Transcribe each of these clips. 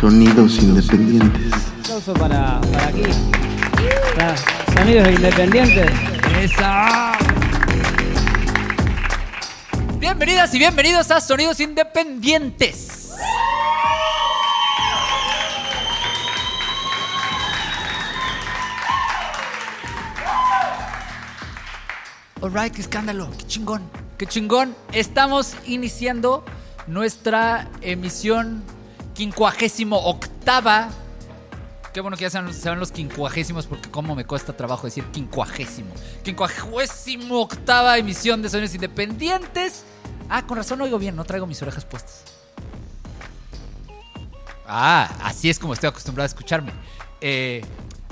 Sonidos independientes. Aplauso para, para aquí. Para Sonidos independientes. ¡Esa! Bienvenidas y bienvenidos a Sonidos Independientes. Alright, qué escándalo, qué chingón, qué chingón. Estamos iniciando nuestra emisión quincuagésimo octava. Qué bueno que ya sean, los quincuagésimos porque cómo me cuesta trabajo decir quincuagésimo. Quincuagésimo octava emisión de Sonidos Independientes. Ah, con razón oigo bien, no traigo mis orejas puestas. Ah, así es como estoy acostumbrado a escucharme. Eh,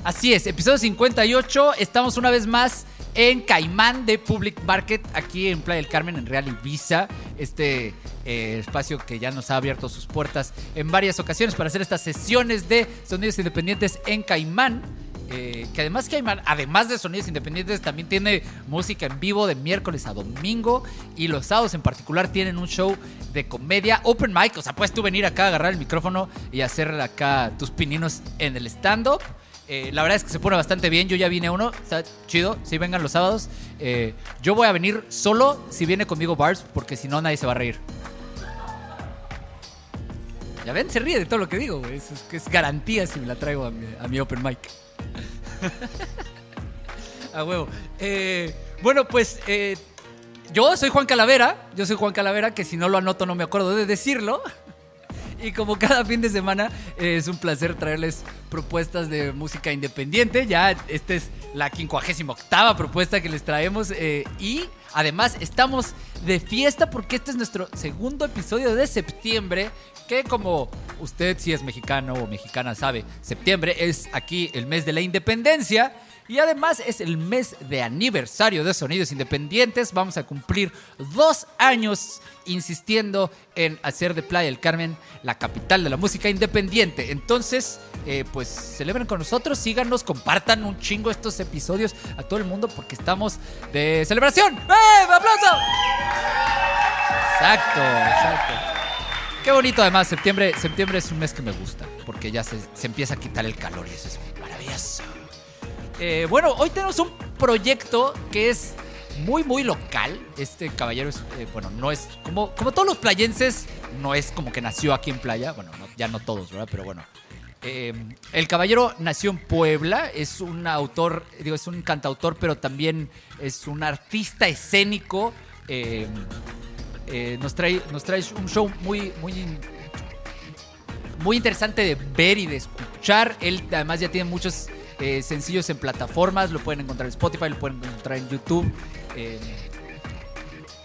así es, episodio 58. Estamos una vez más en Caimán de Public Market, aquí en Playa del Carmen, en Real Ibiza. Este eh, espacio que ya nos ha abierto sus puertas en varias ocasiones para hacer estas sesiones de sonidos independientes en Caimán. Eh, que además Caimán, además de sonidos independientes, también tiene música en vivo de miércoles a domingo. Y los sábados en particular tienen un show de comedia open mic. O sea, puedes tú venir acá, agarrar el micrófono y hacer acá tus pininos en el stand-up. Eh, la verdad es que se pone bastante bien. Yo ya vine a uno, está chido. Si vengan los sábados. Eh, yo voy a venir solo si viene conmigo Bars, porque si no nadie se va a reír. Ya ven, se ríe de todo lo que digo. Es, es, garantía si me la traigo a mi, open mic. a huevo. Eh, bueno, pues yo soy Juan Calavera. Yo soy Juan Calavera, que si no lo anoto no me acuerdo de decirlo. Y como cada fin de semana, eh, es un placer traerles propuestas de música independiente. Ya esta es la 58 octava propuesta que les traemos. eh, y además estamos de fiesta porque este es nuestro segundo episodio de septiembre. Que como usted si es mexicano o mexicana sabe, septiembre es aquí el mes de la independencia. Y además es el mes de aniversario de Sonidos Independientes. Vamos a cumplir dos años insistiendo en hacer de Playa del Carmen la capital de la música independiente. Entonces, eh, pues celebren con nosotros, síganos, compartan un chingo estos episodios a todo el mundo porque estamos de celebración. ¡Eh! ¡Aplauso! Exacto, exacto. Qué bonito además, septiembre, septiembre es un mes que me gusta porque ya se, se empieza a quitar el calor y eso es maravilloso. Eh, bueno, hoy tenemos un proyecto que es muy, muy local. Este caballero es, eh, bueno, no es, como, como todos los playenses, no es como que nació aquí en playa. Bueno, no- ya no todos, ¿verdad? Pero bueno. Eh, el caballero nació en Puebla, es un autor, digo, es un cantautor, pero también es un artista escénico. Nos, trae, nos trae un show muy, muy muy interesante de ver y de escuchar. Él además ya tiene muchos eh, sencillos en plataformas, lo pueden encontrar en Spotify, lo pueden encontrar en YouTube. eh,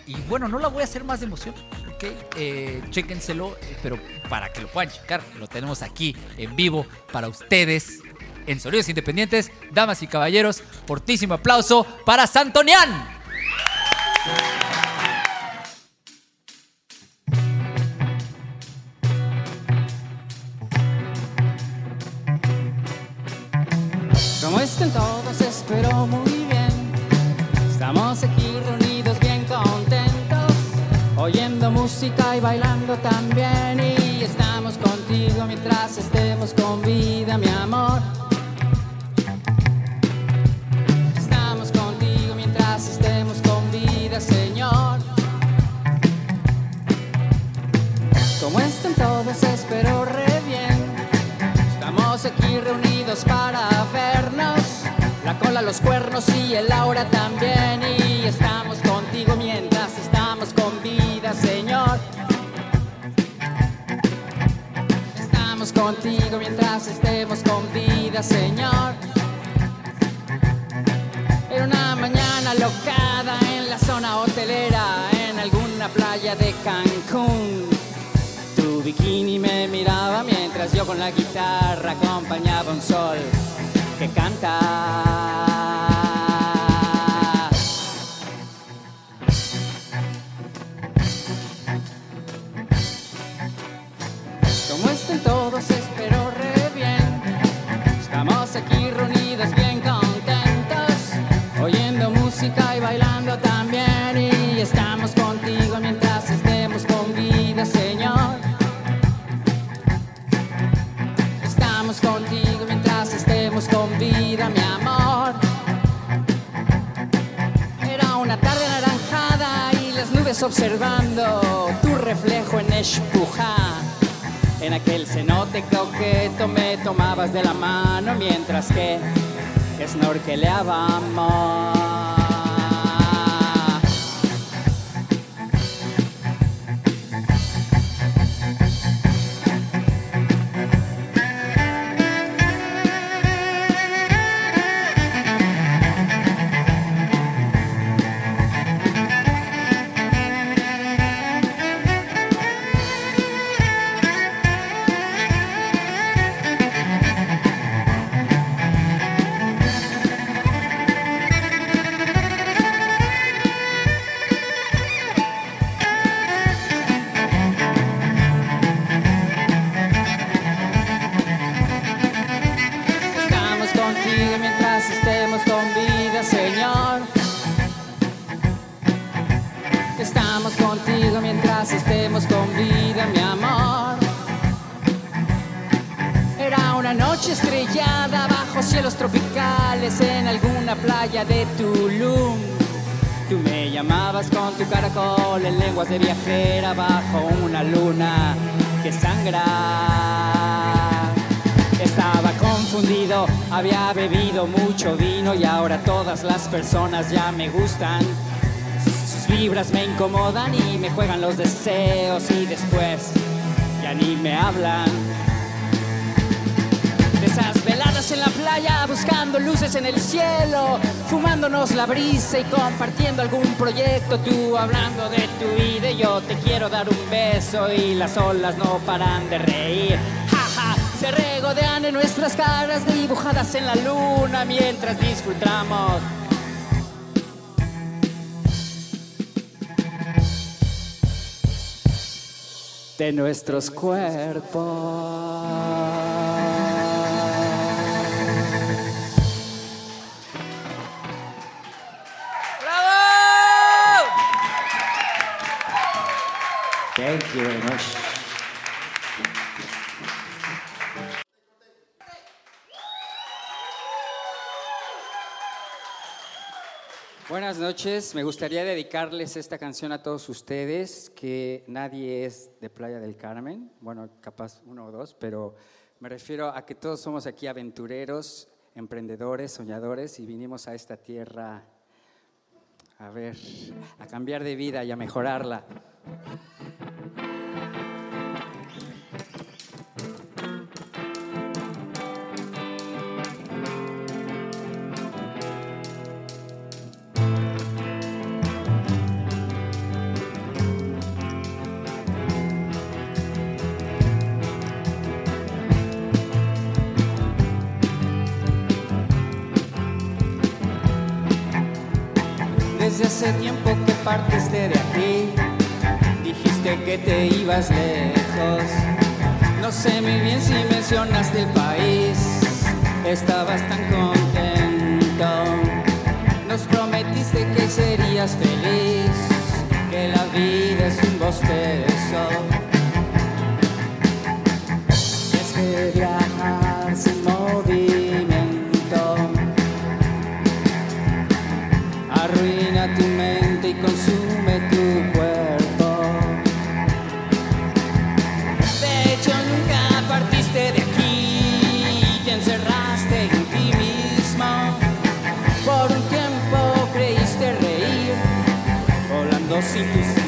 y bueno, no la voy a hacer más de emoción, ¿ok? Eh, eh, pero para que lo puedan checar, lo tenemos aquí en vivo para ustedes. En Sonidos Independientes, damas y caballeros, fortísimo aplauso para Santonian. Como están todos, espero muy bien. Estamos aquí reunidos bien contentos, oyendo música y bailando también. Y estamos contigo mientras estemos con vida, mi amor. Estamos contigo mientras estemos con vida, Señor. Como están todos, espero re los cuernos y el aura también. Y estamos contigo mientras estamos con vida, Señor. Estamos contigo mientras estemos con vida, Señor. Era una mañana locada en la zona hotelera, en alguna playa de Cancún. Tu bikini me miraba mientras yo con la guitarra acompañaba un sol que canta. Observando tu reflejo en Espuja. En aquel cenote coqueto me tomabas de la mano mientras que snorkeleábamos. Tu caracol en lenguas de viajera bajo una luna que sangra. Estaba confundido, había bebido mucho vino y ahora todas las personas ya me gustan. Sus vibras me incomodan y me juegan los deseos y después ya ni me hablan. En la playa, buscando luces en el cielo, fumándonos la brisa y compartiendo algún proyecto, tú hablando de tu vida y yo te quiero dar un beso y las olas no paran de reír. Jaja, se regodean en nuestras caras dibujadas en la luna mientras disfrutamos. de nuestros cuerpos. Buenas noches, me gustaría dedicarles esta canción a todos ustedes, que nadie es de Playa del Carmen, bueno, capaz uno o dos, pero me refiero a que todos somos aquí aventureros, emprendedores, soñadores y vinimos a esta tierra a ver, a cambiar de vida y a mejorarla. Desde hace tiempo que partiste de aquí, que te ibas lejos. No sé muy bien si mencionaste el país, estabas tan contento. Nos prometiste que serías feliz, que la vida es un bostezo. Es que viajar sin movimiento arruina tu mente y consume volando sin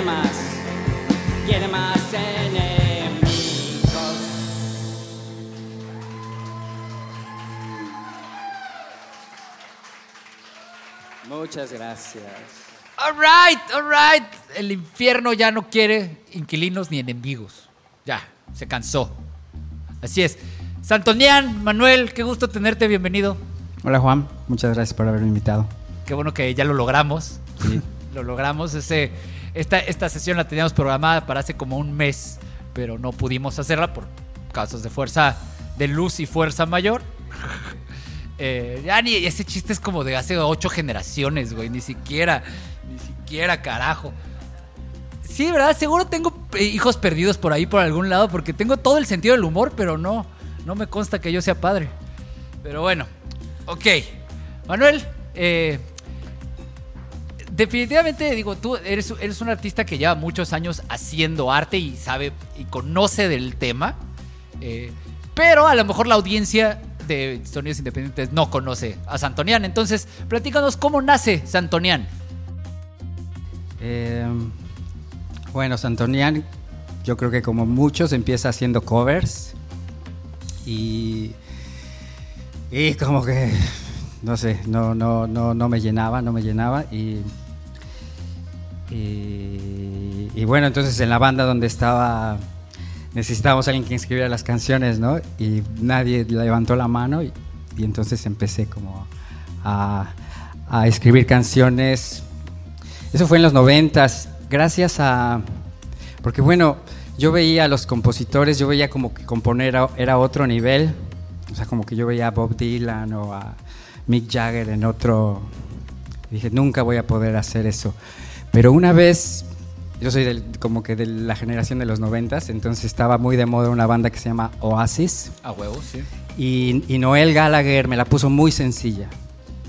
Quiere más. Quiere más enemigos. Muchas gracias. All right, all right. El infierno ya no quiere inquilinos ni enemigos. Ya, se cansó. Así es. Santonian, Manuel, qué gusto tenerte, bienvenido. Hola Juan, muchas gracias por haberme invitado. Qué bueno que ya lo logramos. Sí. Lo logramos. Ese, esta, esta sesión la teníamos programada para hace como un mes, pero no pudimos hacerla por casos de fuerza de luz y fuerza mayor. Eh, ya ni ese chiste es como de hace ocho generaciones, güey. Ni siquiera, ni siquiera, carajo. Sí, ¿verdad? Seguro tengo hijos perdidos por ahí, por algún lado, porque tengo todo el sentido del humor, pero no, no me consta que yo sea padre. Pero bueno, ok. Manuel, eh, definitivamente digo, tú eres, eres un artista que lleva muchos años haciendo arte y sabe y conoce del tema. eh, pero a lo mejor la audiencia de Sonidos Independientes no conoce a Santonian. Entonces, platícanos cómo nace Santonian. Eh, bueno, Santonian, yo creo que como muchos empieza haciendo covers y, y como que, no sé, no, no, no, no me llenaba, no me llenaba y, y, bueno, entonces en la banda donde estaba necesitábamos a alguien que escribiera las canciones, ¿no? Y nadie levantó la mano y, entonces empecé como a, a escribir canciones. Eso fue en los noventas, gracias a... Porque bueno, yo veía a los compositores, yo veía como que componer era, otro nivel. O sea, como que yo veía a Bob Dylan o a Mick Jagger en otro... Dije, nunca voy a poder hacer eso. Pero una vez, yo soy del- como que de la generación de los noventas, entonces estaba muy de moda una banda que se llama Oasis. A huevos, sí. Y, y Noel Gallagher me la puso muy sencilla.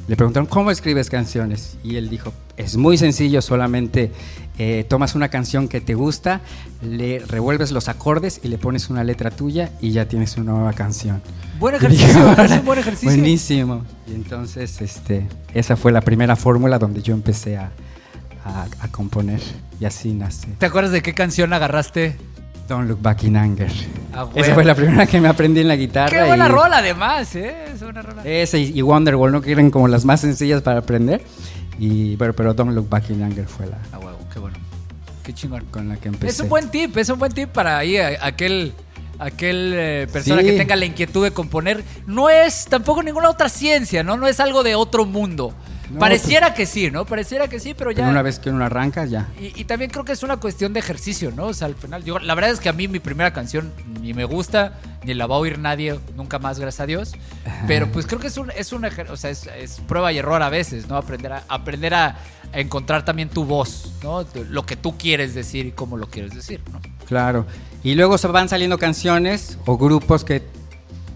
Le preguntaron, ¿cómo escribes canciones? Y él dijo, es muy sencillo, solamente eh, tomas una canción que te gusta, le revuelves los acordes y le pones una letra tuya y ya tienes una nueva canción. Buen ejercicio, me parece "Órale, un buen ejercicio. Buenísimo. Y entonces, este, esa fue la primera fórmula donde yo empecé a, a- a componer y así nace. ¿Te acuerdas de qué canción agarraste? Don't Look Back in Anger. Ah, Esa huevo. fue la primera que me aprendí en la guitarra. Qué buena y- rola, además, ¿eh? Es buena rola. Ese y y Wonderwall, ¿no? Que eran como las más sencillas para aprender. Y, pero, pero Don't Look Back in Anger fue la A huevo, qué bueno. Qué chingón. con la que empecé. Es un buen tip, es un buen tip para ahí a- aquel aquel eh, persona Sí. que tenga la inquietud de componer. No es tampoco ninguna otra ciencia, ¿no? No es algo de otro mundo. No, Pareciera que sí, ¿no? Pareciera que sí, pero ya. Pero una vez que uno arranca, ya. Y, y también creo que es una cuestión de ejercicio, ¿no? O sea, al final, digo, la verdad es que a mí mi primera canción ni me gusta, ni la va a oír nadie nunca más, gracias a Dios. Pero pues creo que es un, es un o sea, es, es prueba y error a veces, ¿no? Aprender a, aprender a, a encontrar también tu voz, ¿no? Lo que tú quieres decir y cómo lo quieres decir, ¿no? Claro. Y luego se van saliendo canciones o grupos que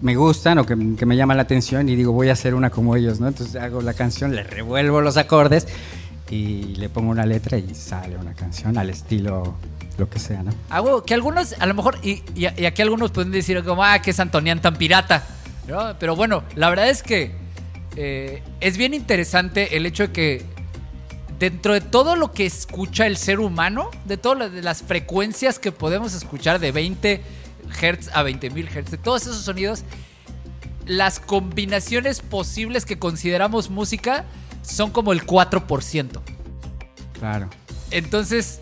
me gustan o que, me llaman la atención y digo, voy a hacer una como ellos, ¿no? Entonces hago la canción, le revuelvo los acordes y le pongo una letra y sale una canción al estilo lo que sea, ¿no? Ah, huevo, que algunos, a lo mejor, y, y- aquí algunos pueden decir como, ah, que es Antonian tan pirata, ¿no? Pero bueno, la verdad es que eh, es bien interesante el hecho de que dentro de todo lo que escucha el ser humano, de todas las frecuencias que podemos escuchar de 20 Hz a 20.000 Hz, de todos esos sonidos, las combinaciones posibles que consideramos música son como el 4%. Claro. Entonces,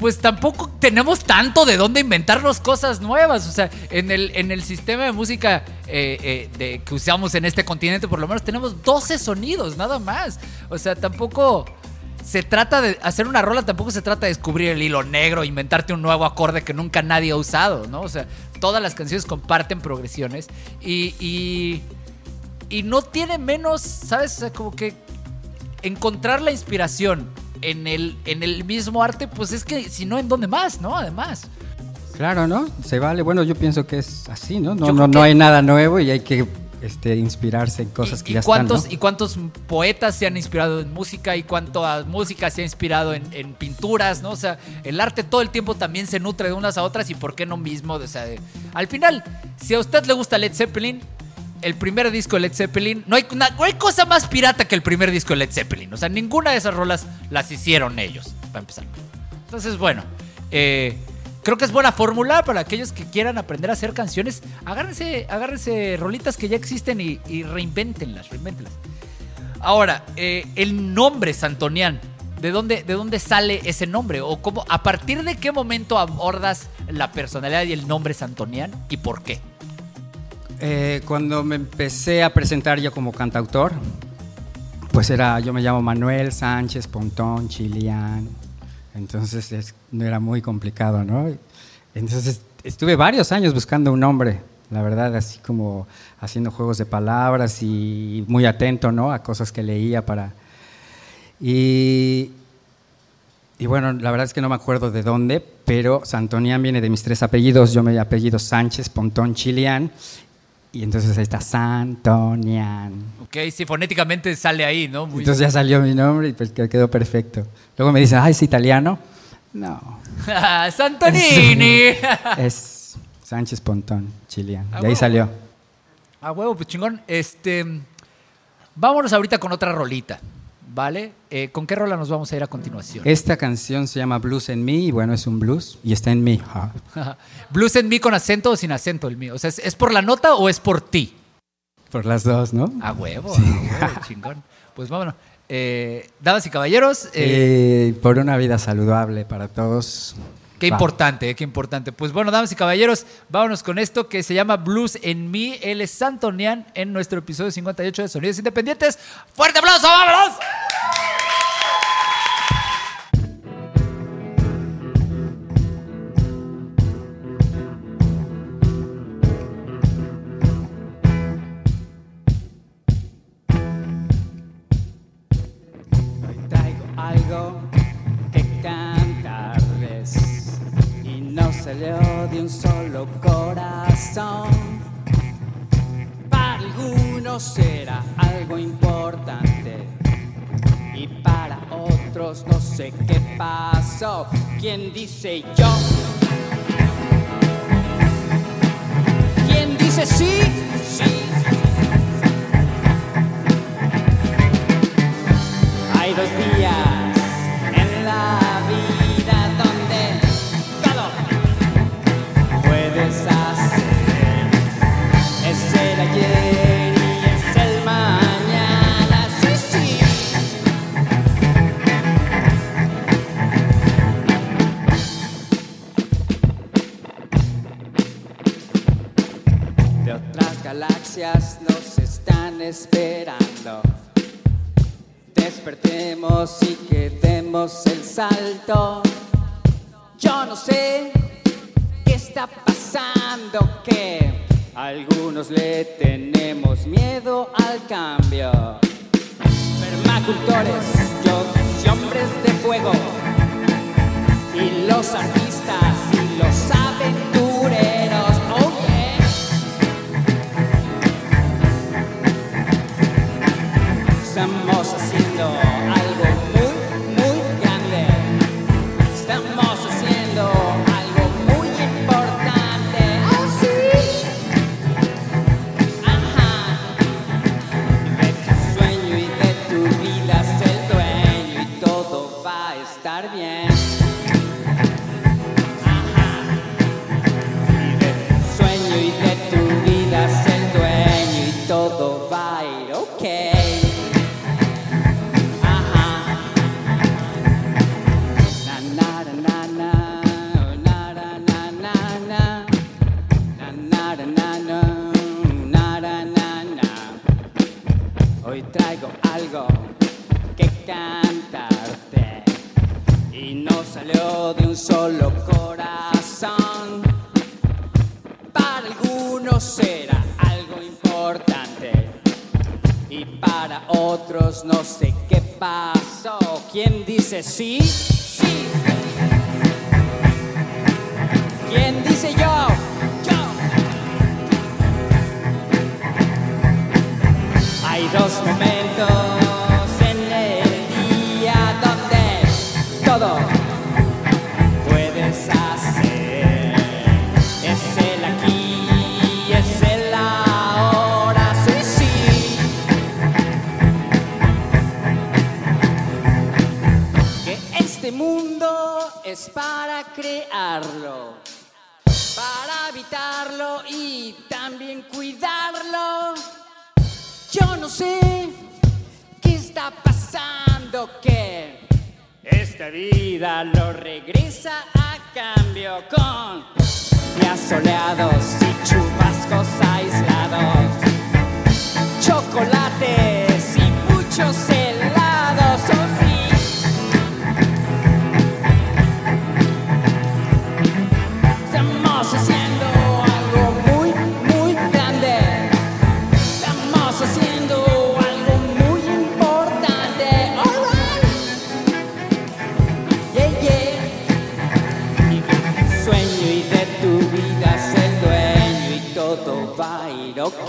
pues tampoco tenemos tanto de dónde inventarnos cosas nuevas. O sea, en el, en el sistema de música eh, eh, de, que usamos en este continente, por lo menos tenemos 12 sonidos, nada más. O sea, tampoco se trata de hacer una rola, tampoco se trata de descubrir el hilo negro, inventarte un nuevo acorde que nunca nadie ha usado, ¿no? O sea, todas las canciones comparten progresiones y, y, y no tiene menos, ¿sabes? O sea, como que encontrar la inspiración en el, en el mismo arte, pues es que si no, ¿en dónde más, no? Además. Claro, ¿no? Se vale. Bueno, yo pienso que es así, ¿no? No, no, no hay nada nuevo y hay que este, inspirarse en cosas ¿Y, que y ya cuántos, están, ¿Y cuántos poetas se han inspirado en música y cuánta música se ha inspirado en, en pinturas, ¿no? O sea, el arte todo el tiempo también se nutre de unas a otras y por qué no mismo. O sea, de- al final, si a usted le gusta Led Zeppelin, el primer disco de Led Zeppelin, no hay, no hay cosa más pirata que el primer disco de Led Zeppelin. O sea, ninguna de esas rolas las hicieron ellos, para empezar. Entonces, bueno, eh, creo que es buena fórmula para aquellos que quieran aprender a hacer canciones. Agárrense, agárrense rolitas que ya existen y, y reinvéntenlas, reinvéntenlas. Ahora, eh, el nombre Santonian, ¿de dónde, ¿de dónde sale ese nombre? ¿O cómo, a partir de qué momento abordas la personalidad y el nombre Santonian y por qué? Eh, cuando me empecé a presentar yo como cantautor, pues era, yo me llamo Manuel Sánchez Pontón Chilian, entonces es- era muy complicado, ¿no? Entonces estuve varios años buscando un nombre, la verdad, así como haciendo juegos de palabras y muy atento, ¿no? A cosas que leía para... Y, y bueno, la verdad es que no me acuerdo de dónde, pero Santonian viene de mis tres apellidos. Yo me apellido Sánchez Pontón Chilian. Y entonces ahí está Santonian. Ok, sí, fonéticamente sale ahí, ¿no? Muy- Entonces ya salió mi nombre y pues que- quedó perfecto. Luego me dicen, ah, ¿es italiano? No, ¡Santonini! es Sánchez Pontón Chilian. Ah, De ahí salió. A huevo, pues chingón. Este. Vámonos ahorita con otra rolita, ¿vale? Eh, ¿Con qué rola nos vamos a ir a continuación? Esta canción se llama Blues en mí y bueno, es un blues y está en mí. ¿Blues en mí con acento o sin acento el mío? O sea, ¿es, es por la nota o es por ti? por las dos, ¿no? A huevo, a huevo, chingón. Pues vámonos. Eh, damas y caballeros, eh, por una vida saludable para todos. qué Va. importante, qué importante. Pues bueno, damas y caballeros, vámonos con esto que se llama Blues en mí. Él es Santonian en nuestro episodio 58 de Sonidos Independientes. ¡Fuerte aplauso, vámonos! ¿Quién dice yo? Dice cambio con días soleados y chubascos aislados, chocolates y muchos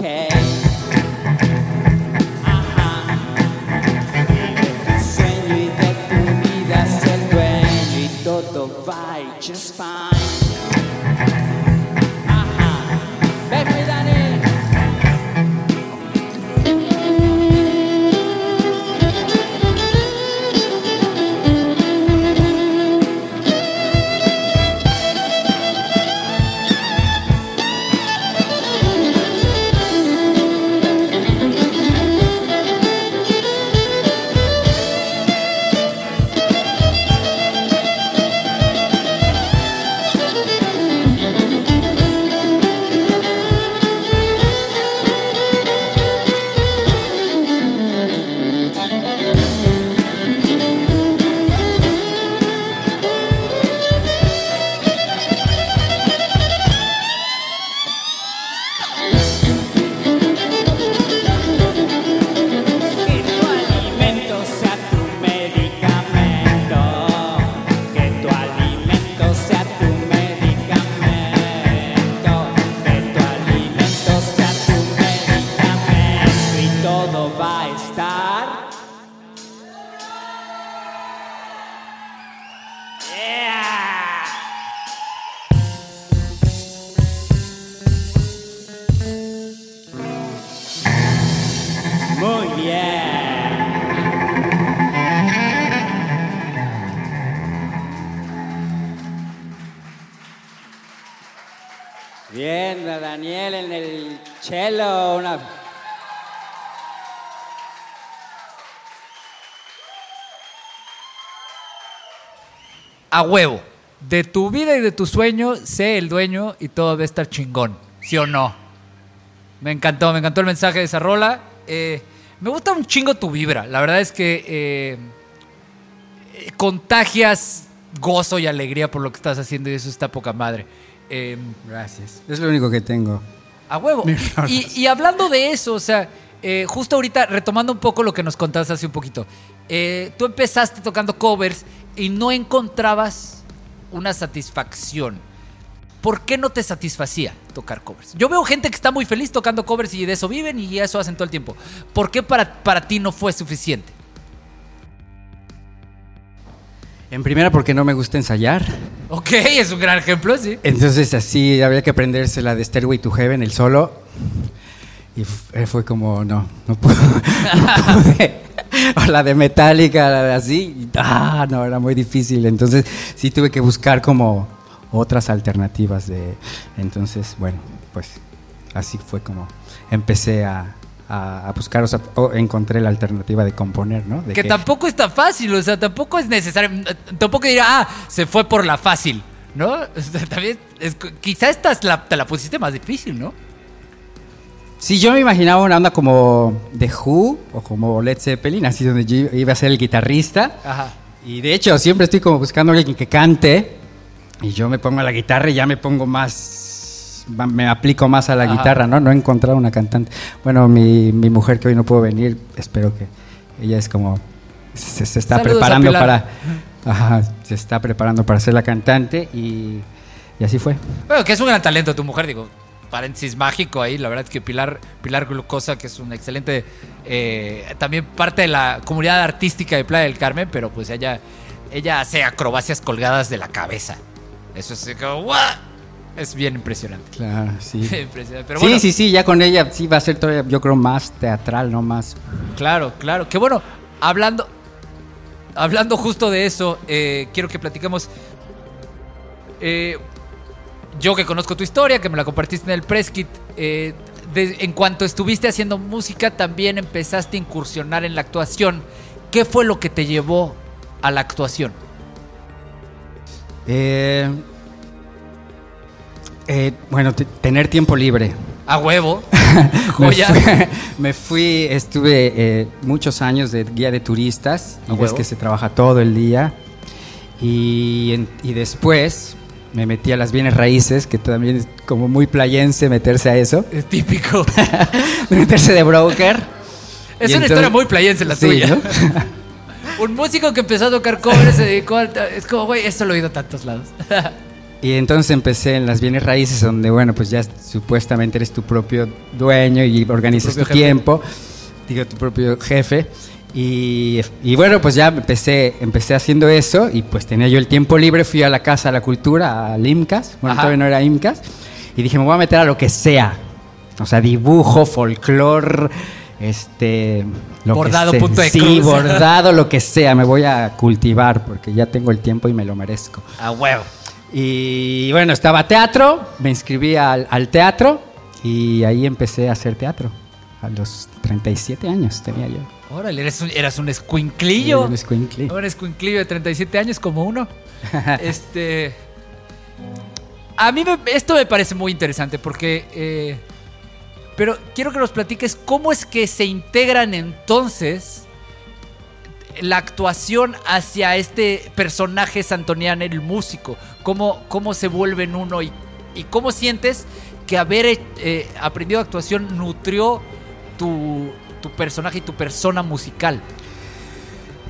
a el cello. Una... A huevo. De tu vida y de tu sueño, sé el dueño y todo va a estar chingón. ¿Sí o no? Me encantó, me encantó el mensaje de esa rola. Eh, me gusta un chingo tu vibra. La verdad es que eh, eh, contagias gozo y alegría por lo que estás haciendo y eso está poca madre. Eh, Gracias. Es lo único que tengo. A huevo. Y, y hablando de eso, o sea, eh, justo ahorita, retomando un poco lo que nos contaste hace un poquito, eh, tú empezaste tocando covers y no encontrabas una satisfacción. ¿Por qué no te satisfacía tocar covers? Yo veo gente que está muy feliz tocando covers y de eso viven y eso hacen todo el tiempo. ¿Por qué para, para ti no fue suficiente? En primera porque no me gusta ensayar. Ok, es un gran ejemplo, sí. Entonces así había que aprenderse la de Stairway to Heaven, el solo. Y eh, fue como, no, no puedo. no pude. O la de Metallica, la de así. Ah, no, era muy difícil. Entonces sí tuve que buscar como otras alternativas de... Entonces, bueno, pues así fue como empecé a, a- a buscar, o sea, o encontré la alternativa de componer, ¿no? De Que tampoco es tan fácil, o sea, tampoco es necesario. Tampoco dirá, ah, se fue por la fácil, ¿no? O sea, también, es- quizá esta es la- te la pusiste más difícil, ¿no? Sí, yo me imaginaba una onda como The Who o como Led Zeppelin, así donde yo iba a ser el guitarrista Ajá. Y de hecho, siempre estoy como buscando a alguien que cante. Y yo me pongo a la guitarra y ya me pongo más. Me aplico más a la Ajá. guitarra, ¿no? No he encontrado una cantante. Bueno, mi, mi mujer que hoy no pudo venir, espero que. Ella es como. Se, se está Saludos preparando para. Ajá, se está preparando para ser la cantante y. Y así fue. Bueno, que es un gran talento tu mujer, digo. Paréntesis mágico ahí, la verdad es que Pilar, Pilar Glucosa, que es un excelente, eh, también parte de la comunidad artística de Playa del Carmen, pero pues ella, ella hace acrobacias colgadas de la cabeza. Eso es como, ¡guau! Es bien impresionante. Claro, sí. Impresionante. Pero sí, bueno, sí, sí, ya con ella sí va a ser todavía, yo creo, más teatral, no más. Claro, claro. Que bueno, hablando, hablando justo de eso, eh, quiero que platiquemos. eh, yo que conozco tu historia, que me la compartiste en el press kit, eh, de- en cuanto estuviste haciendo música, también empezaste a incursionar en la actuación. ¿Qué fue lo que te llevó a la actuación? Eh, eh, bueno, te- tener tiempo libre. A huevo. Me fui, me fui, estuve eh, muchos años de guía de turistas ¿A y ves que se trabaja todo el día. Y, en- y después me metí a las bienes raíces, que también es como muy playense meterse a eso, Es típico. meterse de broker. Es Y una entonces- historia muy playense la Sí, tuya. ¿no? Un músico que empezó a tocar covers se dedicó al... Es como, güey, esto lo he oído a tantos lados. Y entonces empecé en las bienes raíces, donde, bueno, pues ya supuestamente eres tu propio dueño y organizas Tu tiempo, digo, tu propio jefe. Y, y bueno, pues ya empecé, empecé haciendo eso y pues tenía yo el tiempo libre, fui a la Casa de la Cultura, al IMCAS, bueno, Ajá. todavía no era IMCAS, y dije, me voy a meter a lo que sea, o sea, dibujo, folclore, este... Lo Bordado, que sea. punto de Sí, cruz. bordado, lo que sea, me voy a cultivar porque ya tengo el tiempo y me lo merezco. A huevo. Y bueno, estaba teatro, me inscribí al, al teatro y ahí empecé a hacer teatro. A los 37 años tenía yo. Órale, eres un, eras un escuinclillo. Un escuincle. Un escuinclillo de 37 años como uno. este. A mí me- esto me parece muy interesante porque. eh, pero quiero que nos platiques cómo es que se integran entonces la actuación hacia este personaje santoniano, el músico. Cómo, cómo se vuelven uno y, cómo sientes que haber eh, aprendido actuación nutrió tu, personaje y tu persona musical.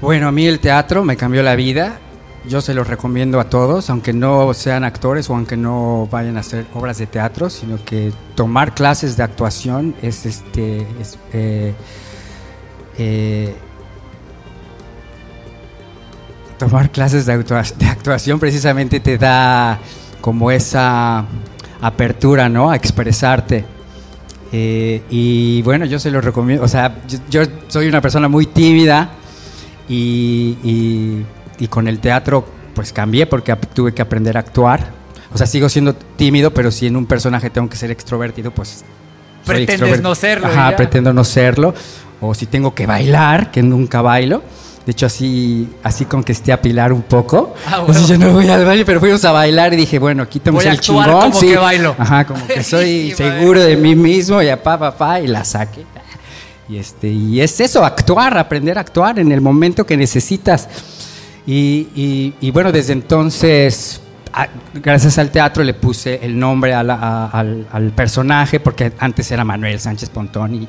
Bueno, a mí el teatro me cambió la vida. Yo se los recomiendo a todos, aunque no sean actores o aunque no vayan a hacer obras de teatro, sino que tomar clases de actuación es este es, eh, eh, tomar clases de, de actuación precisamente te da como esa apertura, ¿no? A expresarte. Eh, y bueno, yo se lo recomiendo. O sea, yo, yo soy una persona muy tímida y, y- y con el teatro pues cambié porque tuve que aprender a actuar. O sea, sigo siendo tímido, pero si en un personaje tengo que ser extrovertido, pues... Pretendes extrovertido. no serlo Ajá, ya. pretendo no serlo. O si tengo que bailar, que nunca bailo. De hecho, así, así con que esté a pilar un poco. Ah, Entonces bueno. yo no voy al baile, pero fuimos a bailar y dije, bueno, quítame el chingón. como sí. que bailo. Ajá, como que soy seguro de mí mismo y a pa, pa, pa, y la saqué. Y, este, y es eso, actuar, aprender a actuar en el momento que necesitas. Y, y- y bueno, desde entonces, a- gracias al teatro le puse el nombre a la- a- al, al personaje, porque antes era Manuel Sánchez Pontón y,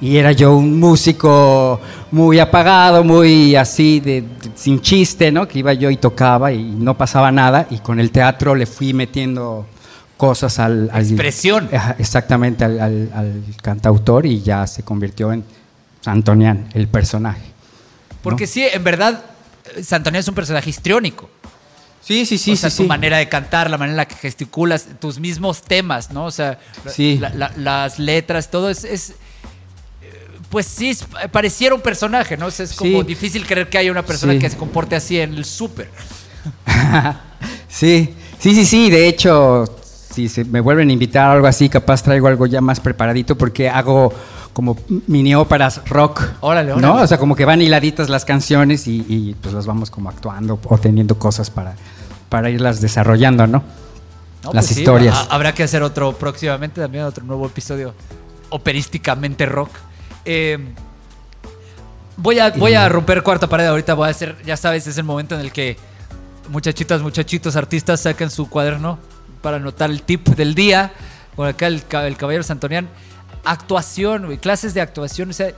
y era yo un músico muy apagado, muy así, de, de- sin chiste, ¿no? Que iba yo y tocaba y no pasaba nada. Y con el teatro le fui metiendo cosas al... al- Expresión. Exactamente, al, al- al cantautor y ya se convirtió en Antonian, el personaje. Porque sí, en verdad, eh, Santonio es un personaje histriónico. Sí, sí, sí, o sea, sí, tu sí. manera de cantar, la manera en la que gesticulas, tus mismos temas, ¿no? O sea, la- Sí. la- la- las letras, todo es... es, pues sí, es- pareciera un personaje, ¿no? O sea, es como Sí. difícil creer que haya una persona Sí. que se comporte así en el súper. sí, sí, sí, sí. De hecho, si se me vuelven a invitar a algo así, capaz traigo algo ya más preparadito porque hago como mini óperas rock. Órale, ¿No? órale. O sea, como que van hiladitas las canciones y, y, pues las vamos como actuando o teniendo cosas para, para irlas desarrollando, ¿no? No, las pues historias. ha- habrá que hacer otro próximamente, también otro nuevo episodio operísticamente rock. Eh, Voy a, voy a romper cuarta pared ahorita, voy a hacer, ya sabes, es el momento en el que muchachitas, muchachitos, artistas sacan su cuaderno para anotar el tip del día. Por acá el, el caballero Santonian. Actuación, güey, clases de actuación. O sea, eh,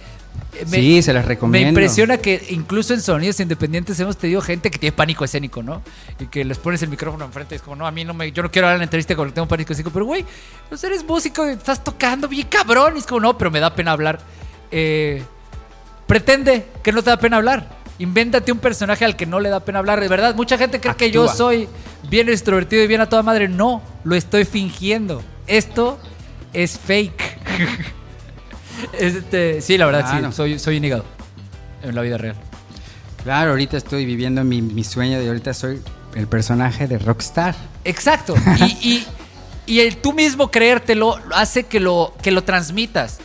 Sí, se las Me recomiendo. impresiona que incluso en sonidos independientes hemos tenido gente que tiene pánico escénico, ¿no? Y que les pones el micrófono enfrente y es como, no, a mí no me, yo no quiero dar la entrevista porque tengo pánico escénico. Pero, güey, pues eres músico y estás tocando bien cabrón. Y es como, no, pero me da pena hablar. Eh, pretende que no te da pena hablar. Invéntate un personaje al que no le da pena hablar. De verdad, mucha gente cree que yo soy bien extrovertido y bien a toda madre. No, lo estoy fingiendo. Esto es fake. Este, sí, la verdad, sí, soy, soy un hígado en la vida real. Claro, ahorita estoy viviendo mi, mi sueño de ahorita soy el personaje de Rockstar. Exacto. Y, y- y el tú mismo creértelo hace que lo, que lo transmitas.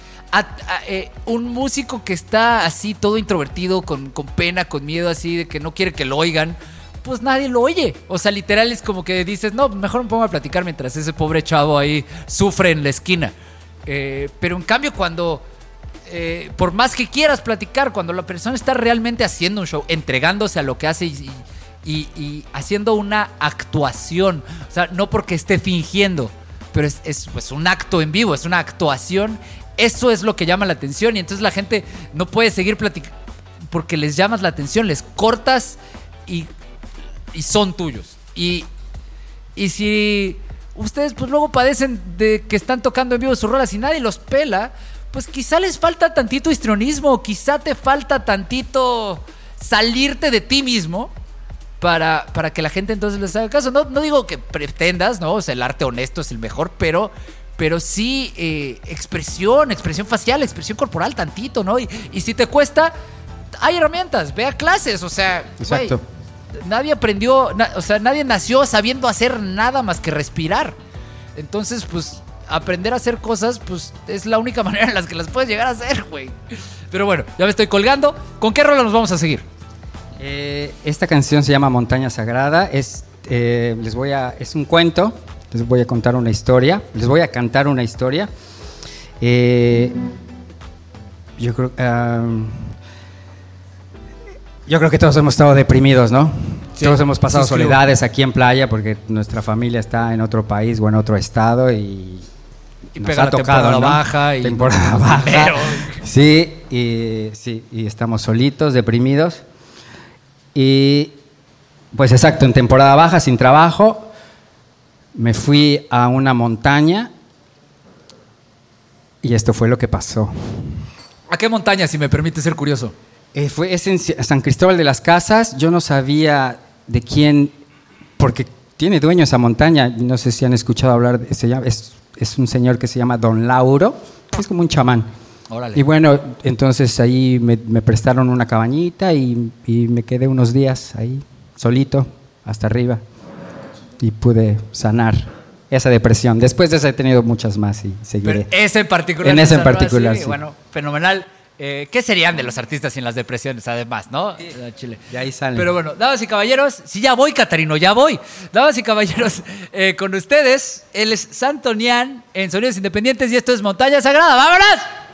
Eh, un músico que está así todo introvertido, con, con pena, con miedo, así de que no quiere que lo oigan, pues nadie lo oye. O sea, literal es como que dices, no, mejor me pongo a platicar mientras ese pobre chavo ahí sufre en la esquina. Eh, pero en cambio cuando, eh, por más que quieras platicar, cuando la persona está realmente haciendo un show, entregándose a lo que hace y, y- y haciendo una actuación, o sea, no porque esté fingiendo, pero es, es, pues, un acto en vivo, es una actuación, eso es lo que llama la atención y entonces la gente no puede seguir platicando porque les llamas la atención, les cortas y, y son tuyos. Y, y si ustedes pues luego padecen de que están tocando en vivo sus rolas y nadie los pela, pues quizá les falta tantito histrionismo, quizá te falta tantito salirte de ti mismo para, para que la gente entonces les haga caso. No, no digo que pretendas, ¿no? O sea, el arte honesto es el mejor, pero, pero sí eh, expresión, expresión facial, expresión corporal, tantito, ¿no? Y, y si te cuesta, hay herramientas, ve a clases, o sea, Exacto. nadie aprendió, na- o sea, nadie nació sabiendo hacer nada más que respirar. Entonces, pues, aprender a hacer cosas, pues, es la única manera en las que las puedes llegar a hacer, güey. Pero bueno, ya me estoy colgando. ¿Con qué rola nos vamos a seguir? Eh, esta canción se llama Montaña Sagrada. Es, eh, les voy a, es un cuento. Les voy a contar una historia. Les voy a cantar una historia. Eh, yo creo. am, yo creo que todos hemos estado deprimidos, ¿no? Sí, todos hemos pasado soledades aquí en playa porque nuestra familia está en otro país o en otro estado y, Y nos pega ha la tocado, temporada ¿no? baja y- temporada baja. Pero- Sí, y, sí, y estamos solitos, deprimidos. Y pues exacto, en temporada baja, sin trabajo, me fui a una montaña y esto fue lo que pasó. ¿A qué montaña, si me permite ser curioso? Eh, fue, es en San Cristóbal de las Casas, yo no sabía de quién, porque tiene dueño esa montaña, no sé si han escuchado hablar, de, se llama- es, es un señor que se llama Don Lauro, que es como un chamán. Órale. Y bueno, entonces ahí me, me prestaron una cabañita y, y me quedé unos días ahí, solito, hasta arriba. Y pude sanar esa depresión. Después de eso he tenido muchas más y seguiré. Pero ese en particular. En ese en particular, sí, sí. Bueno, fenomenal. Eh, ¿Qué serían de los artistas sin las depresiones, además, no? Ah, Chile. De ahí salen. Pero bueno, damas y caballeros, sí, ya voy, Catarino, ya voy. Damas y caballeros, eh, con ustedes, él es Santonian en Sonidos Independientes y esto es Montaña Sagrada. ¡Vámonos!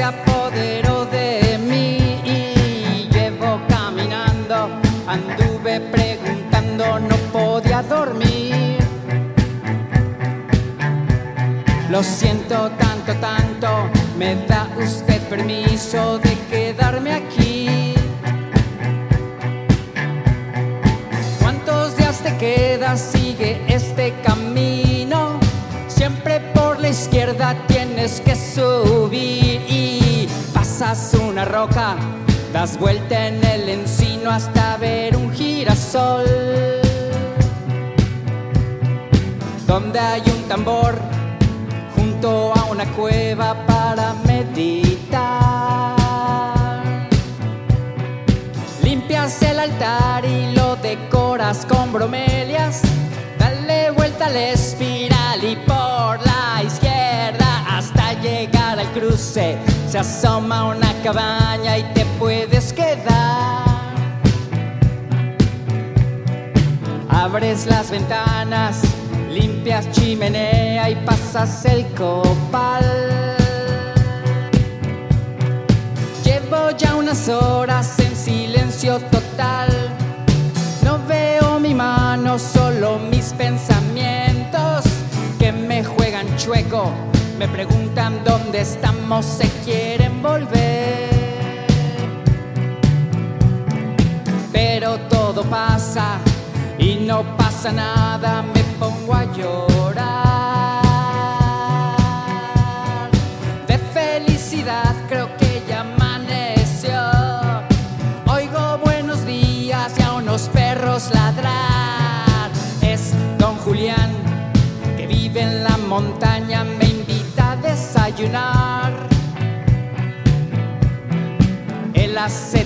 Se Me preguntan dónde estamos, se quieren volver. Pero todo pasa y no pasa nada, me pongo a llorar. De felicidad creo que ya amaneció. Oigo buenos días y a unos perros ladran.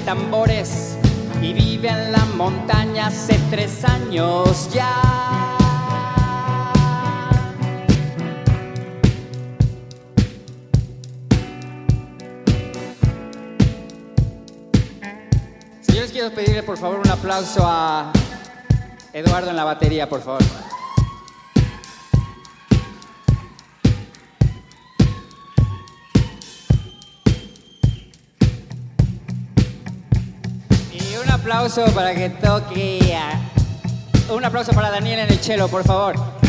tambores y vive en la montaña hace tres años ya. Señores, quiero pedirle por favor un aplauso a Eduardo en la batería, por favor. aplauso para que toque. Un aplauso para Daniel en el chelo, por favor.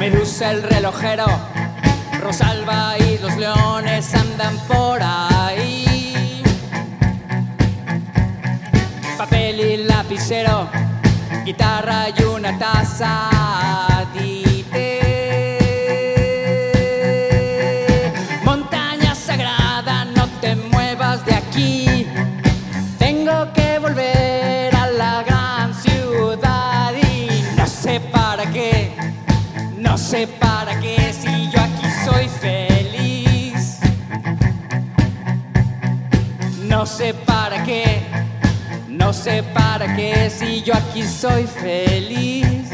Menús el relojero, Rosalba y los leones andan por ahí. Papel y lapicero, guitarra y una taza. Sé para qué si yo aquí soy feliz.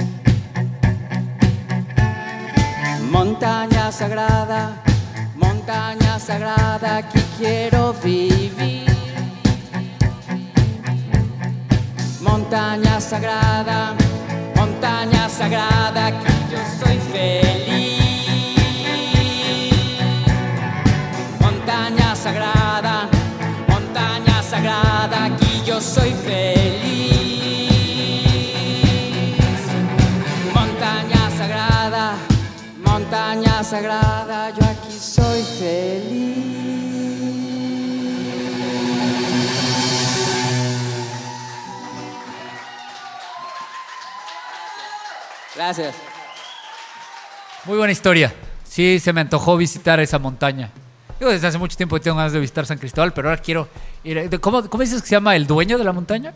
Montaña sagrada, montaña sagrada, aquí quiero vivir. Montaña sagrada, montaña sagrada, aquí yo soy feliz. Montaña sagrada, montaña sagrada, aquí yo soy feliz. Sagrada, yo aquí soy feliz. Gracias. Muy buena historia. Sí, se me antojó visitar esa montaña. Digo, desde hace mucho tiempo tengo ganas de visitar San Cristóbal, pero ahora quiero ir. ¿Cómo, cómo dices que se llama el dueño de la montaña?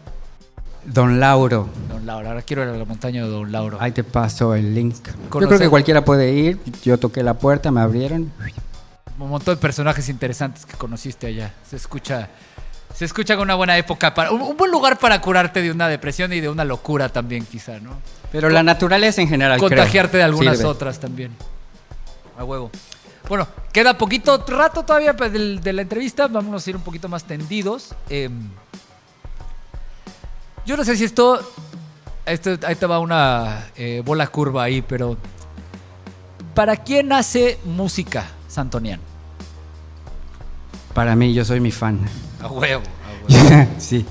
Don Lauro. Don Lauro. Ahora quiero ir a la montaña de Don Lauro. Ahí te paso el link. Yo creo que cualquiera puede ir. Yo toqué la puerta, me abrieron. Un montón de personajes interesantes que conociste allá. Se escucha. Se escucha con una buena época para. Un, un buen lugar para curarte de una depresión y de una locura también, quizá, ¿no? Pero la naturaleza en general. creo, Contagiarte de algunas sirve. otras también. A huevo. Bueno, queda poquito rato todavía pues, del- de, la entrevista. Vámonos a ir un poquito más tendidos. Em, yo no sé si esto. esto ahí te va una eh, bola curva ahí, pero. ¿Para quién hace música, Santonian? Para mí, yo soy mi fan. A huevo. A huevo. sí.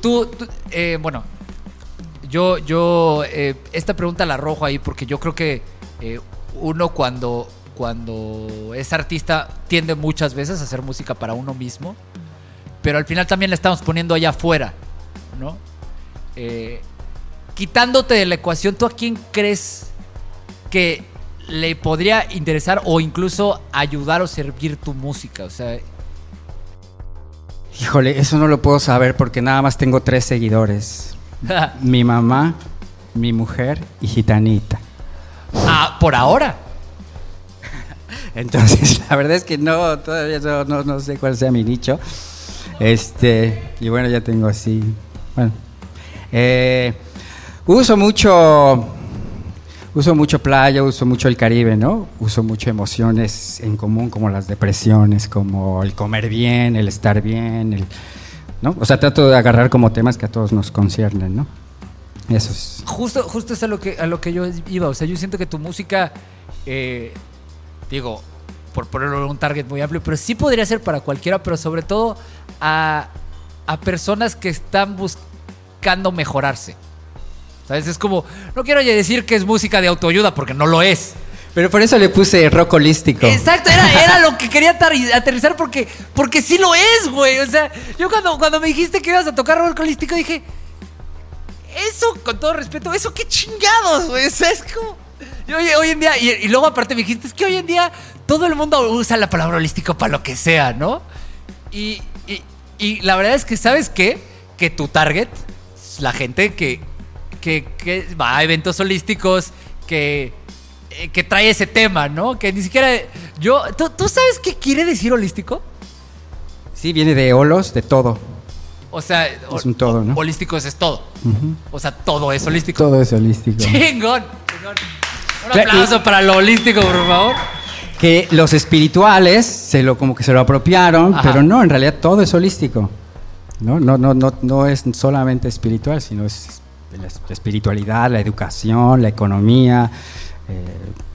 Tú, tú, eh, bueno, yo, yo, eh, esta pregunta la arrojo ahí porque yo creo que eh, uno cuando, cuando es artista tiende muchas veces a hacer música para uno mismo, pero al final también la estamos poniendo allá afuera, ¿no? Eh, quitándote de la ecuación, ¿tú a quién crees que le podría interesar o incluso ayudar o servir tu música? O sea, Híjole, eso no lo puedo saber porque nada más tengo tres seguidores. Mi mamá, mi mujer y Gitanita. ah, por ahora. Entonces, la verdad es que no, todavía no, no- no sé cuál sea mi nicho. Este, y bueno, ya tengo así. Bueno, eh, uso mucho, uso mucho playa, uso mucho el Caribe, ¿no? Uso mucho emociones en común, como las depresiones, como el comer bien, el estar bien, el, ¿no? O sea, trato de agarrar como temas que a todos nos conciernen, ¿no? Eso es. Justo, justo es a lo que a lo que yo iba. O sea, yo siento que tu música, eh, digo, por ponerlo en un target muy amplio, pero sí podría ser para cualquiera, pero sobre todo a, a personas que están buscando mejorarse. ¿Sabes? Es como, no quiero decir que es música de autoayuda, porque no lo es. Pero por eso le puse rock holístico. Exacto, era, era lo que quería aterri- aterrizar porque, porque sí lo es, güey. O sea, yo cuando, cuando me dijiste que ibas a tocar rock holístico dije, eso, con todo respeto, eso qué chingados, güey. O sea, es como... yo hoy, hoy en día, y, y luego aparte me dijiste, es que hoy en día todo el mundo usa la palabra holístico para lo que sea, ¿no? Y, y- la verdad es que, ¿sabes qué? Que tu target, es la gente que, que, que va a eventos holísticos, que, eh, que trae ese tema, ¿no? Que ni siquiera... Yo, ¿tú, tú sabes qué quiere decir holístico? Sí, viene de holos, de todo. O sea, Es un todo, ¿no? holístico es, es todo. O sea, todo es holístico. Todo es holístico. Chingón. Un aplauso para lo holístico, por favor. Que los espirituales se lo como que se lo apropiaron, Ajá. pero no, en realidad todo es holístico. No, no, no, no, no es solamente espiritual, sino es la es- la espiritualidad, la educación, la economía, eh,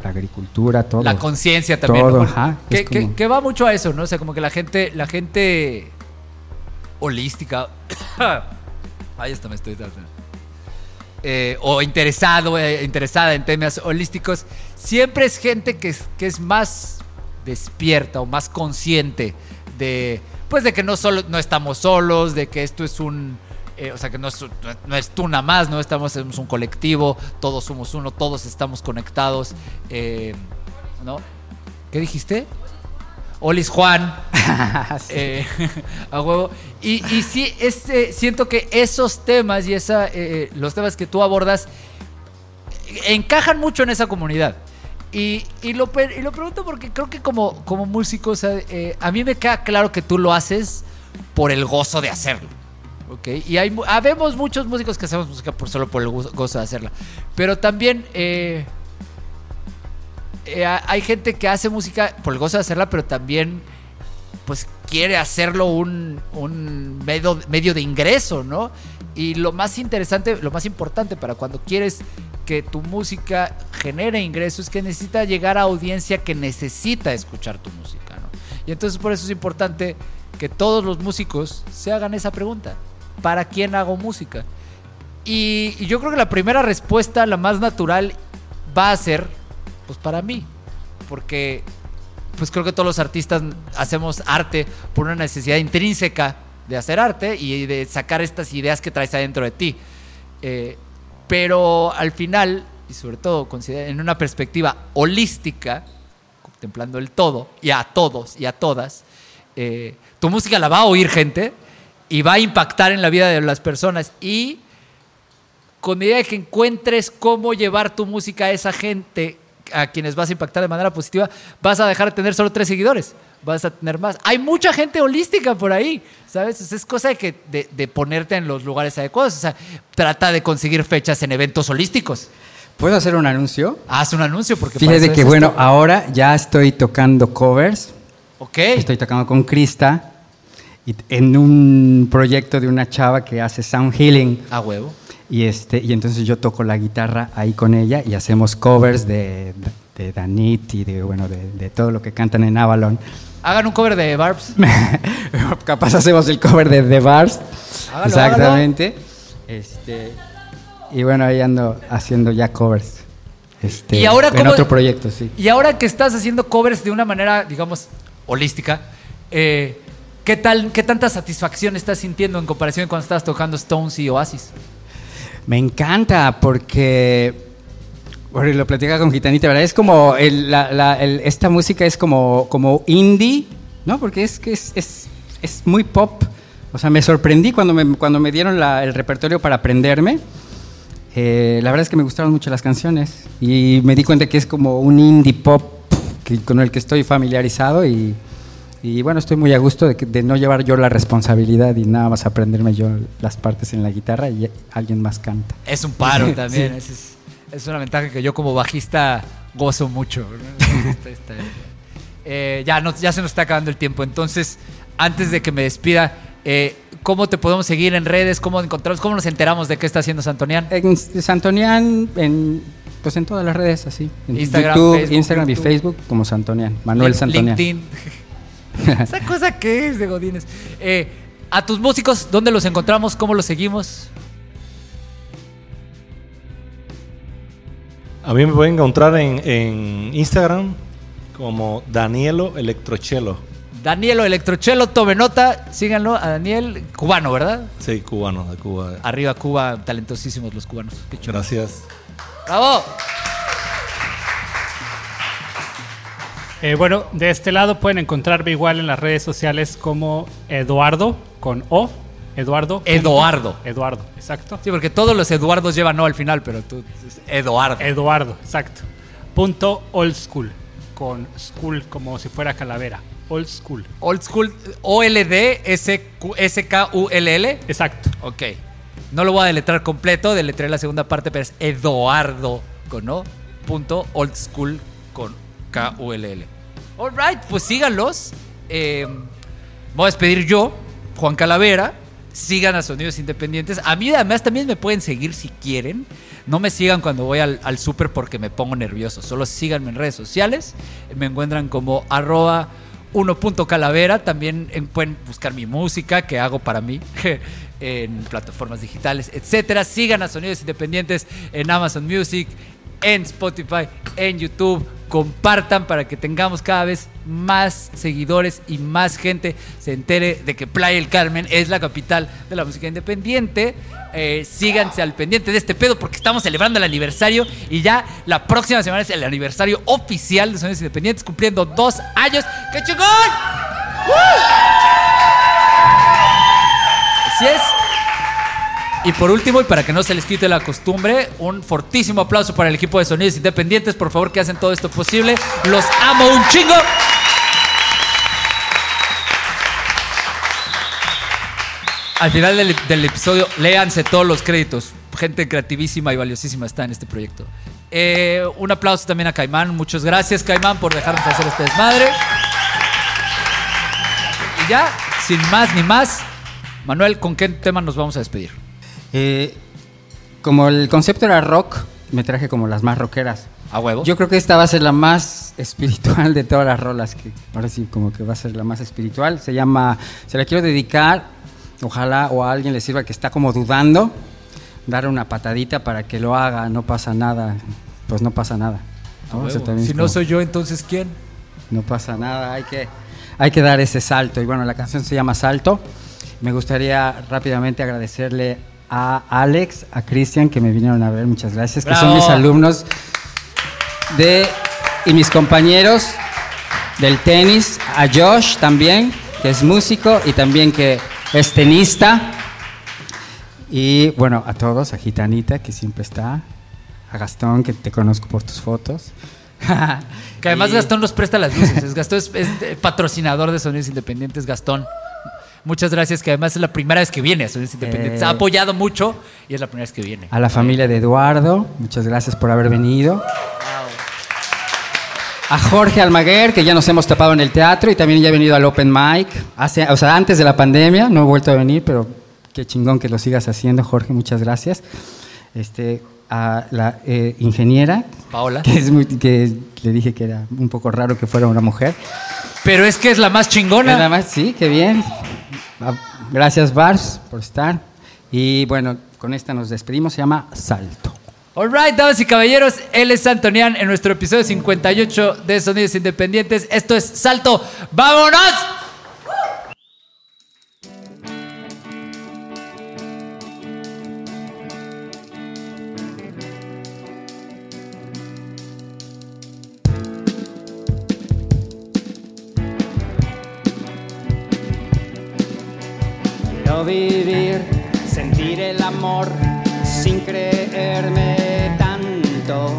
la agricultura, todo. La conciencia también. Todo, ¿no? ajá, Que, es como- que- que va mucho a eso, ¿no? O sea, como que la gente, la gente holística. Ahí está, me estoy dando. Eh, o interesado, eh, interesada en temas holísticos, siempre es gente que que es más despierta o más consciente de, pues, de que no solo no estamos solos, de que esto es un, eh, o sea, que no es, no es tú nada más, no estamos somos un colectivo, todos somos uno, todos estamos conectados, eh, ¿no? ¿Qué dijiste? Olis Juan. Eh, a huevo. Y, y sí, este, siento que esos temas y esa, eh, los temas que tú abordas encajan mucho en esa comunidad. Y, y lo, y lo pregunto porque creo que como, como músico, o sea, eh, a mí me queda claro que tú lo haces por el gozo de hacerlo. ¿ok? Y hay, habemos muchos músicos que hacemos música por, solo por el gozo gozo de hacerla. Pero también eh, eh, ha- hay gente que hace música por el gozo de hacerla, pero también pues quiere hacerlo un, medio, medio de ingreso, ¿no? Y lo más interesante, lo más importante para cuando quieres que tu música genere ingresos es que necesita llegar a audiencia que necesita escuchar tu música, ¿no? Y entonces por eso es importante que todos los músicos se hagan esa pregunta. ¿Para quién hago música? Y yo creo que la primera respuesta, la más natural, va a ser, pues para mí. Porque pues creo que todos los artistas hacemos arte por una necesidad intrínseca de hacer arte y de sacar estas ideas que traes adentro de ti. Eh, pero al final, y sobre todo en una perspectiva holística, contemplando el todo, y a todos y a todas, eh, tu música la va a oír gente y va a impactar en la vida de las personas. Y con medida que encuentres cómo llevar tu música a esa gente a quienes vas a impactar de manera positiva, vas a dejar de tener solo tres seguidores, vas a tener más. Hay mucha gente holística por ahí, ¿sabes? Es cosa de, que, de, de ponerte en los lugares adecuados, o sea, trata de conseguir fechas en eventos holísticos. ¿Puedo hacer un anuncio? Haz un anuncio porque Fíjate que bueno, esto. ahora ya estoy tocando covers. Ok. Estoy tocando con Krista en un proyecto de una chava que hace sound healing. A huevo. Y, este, y entonces yo toco la guitarra ahí con ella y hacemos covers de, de Danit y de, bueno, de, de todo lo que cantan en Avalon. Hagan un cover de Barbs. Capaz hacemos el cover de The. Hágalo, Exactamente. Este, y bueno, ahí ando haciendo ya covers. Este, Y ahora, en ¿cómo- otro proyecto, sí. Y ahora que estás haciendo covers de una manera, digamos, holística, eh, ¿qué, tal, ¿qué tanta satisfacción estás sintiendo en comparación con cuando estabas tocando Stones y Oasis? Me encanta porque, lo platicaba con Gitanita, ¿verdad? Es como, esta música es como, como indie, ¿no? Porque es que es, es, es muy pop. O sea, me sorprendí cuando me, cuando me dieron el repertorio para aprenderme. Eh, la verdad es que me gustaron mucho las canciones y me di cuenta que es como un indie pop que- con el que estoy familiarizado y, y bueno, estoy muy a gusto de, que- de no llevar yo la responsabilidad y nada más aprenderme yo las partes en la guitarra y alguien más canta. Es un paro Sí. también. esa Es, es una ventaja que yo como bajista gozo mucho. Eh, ya, no- ya se nos está acabando el tiempo. Entonces, antes de que me despida, eh, ¿cómo te podemos seguir en redes? ¿Cómo encontramos? ¿Cómo nos enteramos de qué está haciendo Santonian? En Santonian, en, pues en todas las redes así. En Instagram, YouTube, Facebook, Instagram YouTube. y Facebook como Santonian. Manuel Santonian. LinkedIn. Esa cosa que es de Godines. Eh, a tus músicos, ¿dónde los encontramos? ¿Cómo los seguimos? A mí me pueden encontrar en, en Instagram como Danielo Electrochelo. Danielo Electrochelo, tome nota, síganlo a Daniel, cubano, ¿verdad? Sí, cubano, de Cuba. Arriba Cuba, talentosísimos los cubanos. Qué. Gracias. ¡Bravo! Eh, bueno, de este lado pueden encontrarme igual en las redes sociales como Eduardo con O. Eduardo. Eduardo. Eduardo, exacto. Sí, porque todos los Eduardos llevan no al final, pero tú, Eduardo. Eduardo, exacto. Punto old school. Con school como si fuera calavera. Old school. Old School, O-L-D-S-K-U-L-L. Exacto. Ok. No lo voy a deletrar completo, deletré la segunda parte, pero es Eduardo con O. Punto old school con K-U-L-L. Alright, pues síganlos. Eh, voy a despedir yo, Juan Calavera. Sigan a Sonidos Independientes. A mí además también me pueden seguir si quieren. No me sigan cuando voy al, al súper porque me pongo nervioso. Solo síganme en redes sociales. Me encuentran como arroba 1.calavera. También en- pueden buscar mi música que hago para mí en plataformas digitales, etcétera. Sigan a Sonidos Independientes en Amazon Music, en Spotify, en YouTube. Compartan para que tengamos cada vez más seguidores y más gente se entere de que Playa del Carmen es la capital de la música independiente. Eh, síganse al pendiente de este pedo porque estamos celebrando el aniversario y ya la próxima semana es el aniversario oficial de Sonidos Independientes cumpliendo dos años. ¡Qué chingón! Así es. Y por último, y para que no se les quite la costumbre, un fortísimo aplauso para el equipo de Sonidos Independientes, por favor, que hacen todo esto posible. Los amo un chingo. Al final del, episodio, léanse todos los créditos. Gente creativísima y valiosísima está en este proyecto. Eh, un aplauso también a Caimán. Muchas gracias, Caimán, por dejarnos hacer este desmadre. Y ya, sin más ni más, Manuel, ¿con qué tema nos vamos a despedir? Eh, como el concepto era rock, me traje como las más rockeras. A huevo. Yo creo que esta va a ser la más espiritual de todas las rolas, que ahora sí como que va a ser la más espiritual. Se llama, se la quiero dedicar, ojalá o a alguien le sirva que está como dudando, dar una patadita para que lo haga, no pasa nada, pues no pasa nada. ¿no? A Eso huevo. también Si es no como- soy yo, entonces ¿quién? no pasa nada, hay que, hay que dar ese salto. Y bueno, la canción se llama Salto. Me gustaría rápidamente agradecerle a Alex, a Cristian, que me vinieron a ver, muchas gracias, que son mis alumnos de, y mis compañeros del tenis, a Josh también, que es músico y también que es tenista. Y bueno, a todos, a Gitanita, que siempre está, a Gastón, que te conozco por tus fotos. Que además Y- Gastón nos presta las luces. Es Gastón es, es, patrocinador de Sonidos Independientes, Gastón. Muchas gracias, que además es la primera vez que viene a Sonidos Independientes. Eh. Ha apoyado mucho y es la primera vez que viene. A la familia de Eduardo, muchas gracias por haber venido. A Jorge Almaguer, que ya nos hemos tapado en el teatro y también ya ha venido al Open Mic. Hace, o sea, antes de la pandemia, no he vuelto a venir, pero qué chingón que lo sigas haciendo, Jorge, muchas gracias. Este, a la eh, ingeniera, Paola. que, es muy- que le dije que era un poco raro que fuera una mujer. Pero es que es la más chingona. Nada más, sí, qué bien. Ah, Gracias, Bars, por estar. Y bueno, con esta nos despedimos, se llama Salto. All right, damas y caballeros, él es Antonian en nuestro episodio 58 de Sonidos Independientes. Esto es Salto. ¡Vámonos! Quiero vivir, sentir el amor sin creerme tanto.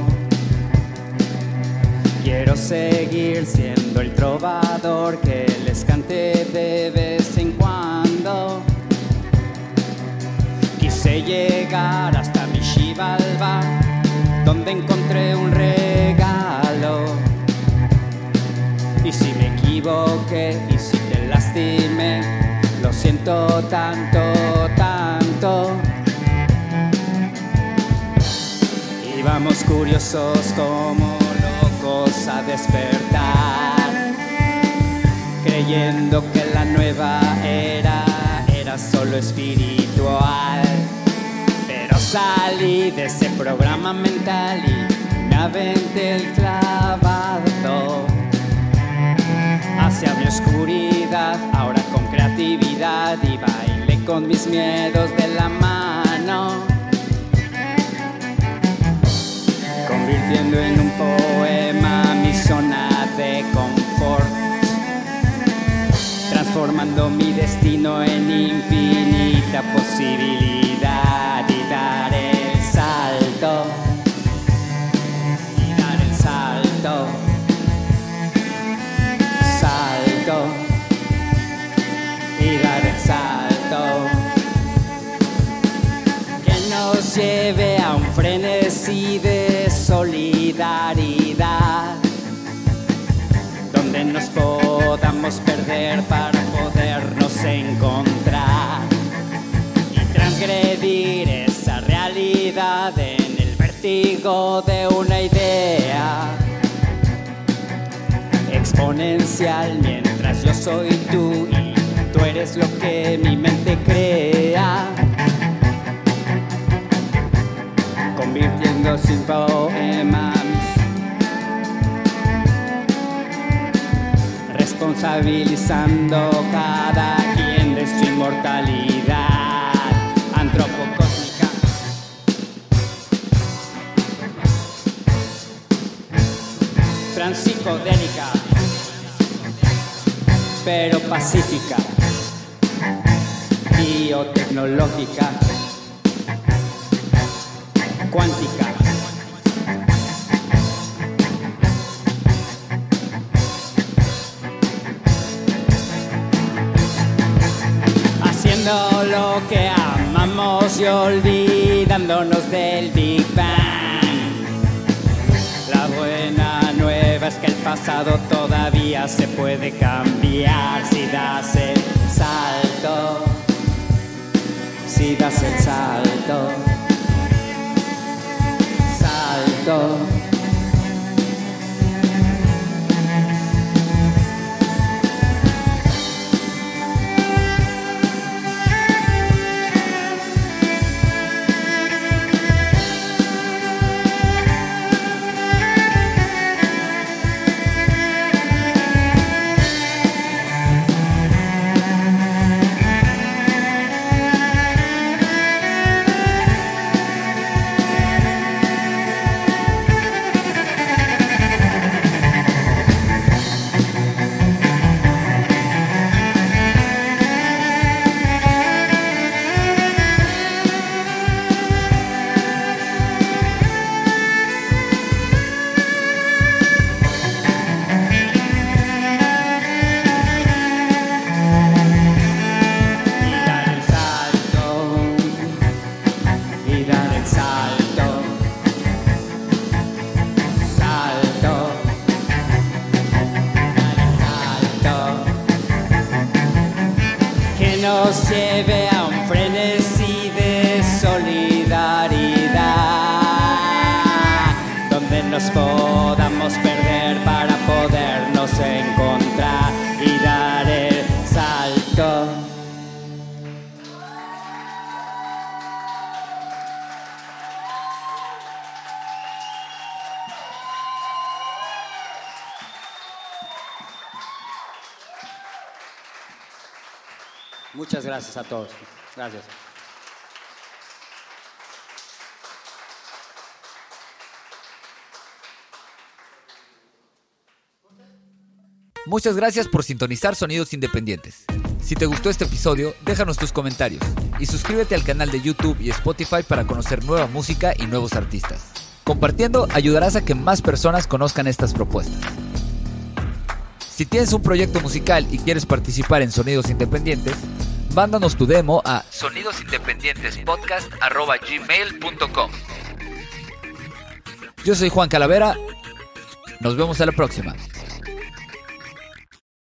Quiero seguir siendo el trovador que les cante de vez en cuando. Quise llegar hasta mi Xibalba, donde encontré un regalo. Y si me equivoqué y si te lastimé, siento tanto, tanto. Íbamos curiosos como locos a despertar, creyendo que la nueva era era solo espiritual. Pero salí de ese programa mental y me aventé el clavado hacia mi oscuridad, ahora y bailé con mis miedos de la mano, convirtiendo en un poema mi zona de confort, transformando mi destino en infinita posibilidad y dar el salto, y dar el salto lleve a un frenesí de solidaridad donde nos podamos perder para podernos encontrar y transgredir esa realidad en el vértigo de una idea exponencial. Mientras yo soy tú y tú eres lo que mi mente crea sin poemas responsabilizando cada quien de su inmortalidad. Antropocósmica. Transpsicodélica, pero pacífica, biotecnológica, que amamos y olvidándonos del Big Bang. La buena nueva es que el pasado todavía se puede cambiar si das el salto. Si das el salto. Salto. Muchas gracias a todos. Gracias. Muchas gracias por sintonizar Sonidos Independientes. Si te gustó este episodio, déjanos tus comentarios y suscríbete al canal de YouTube y Spotify para conocer nueva música y nuevos artistas. Compartiendo ayudarás a que más personas conozcan estas propuestas. Si tienes un proyecto musical y quieres participar en Sonidos Independientes, mándanos tu demo a sonidosindependientespodcast.gmail.com Yo soy Juan Calavera. Nos vemos a la próxima.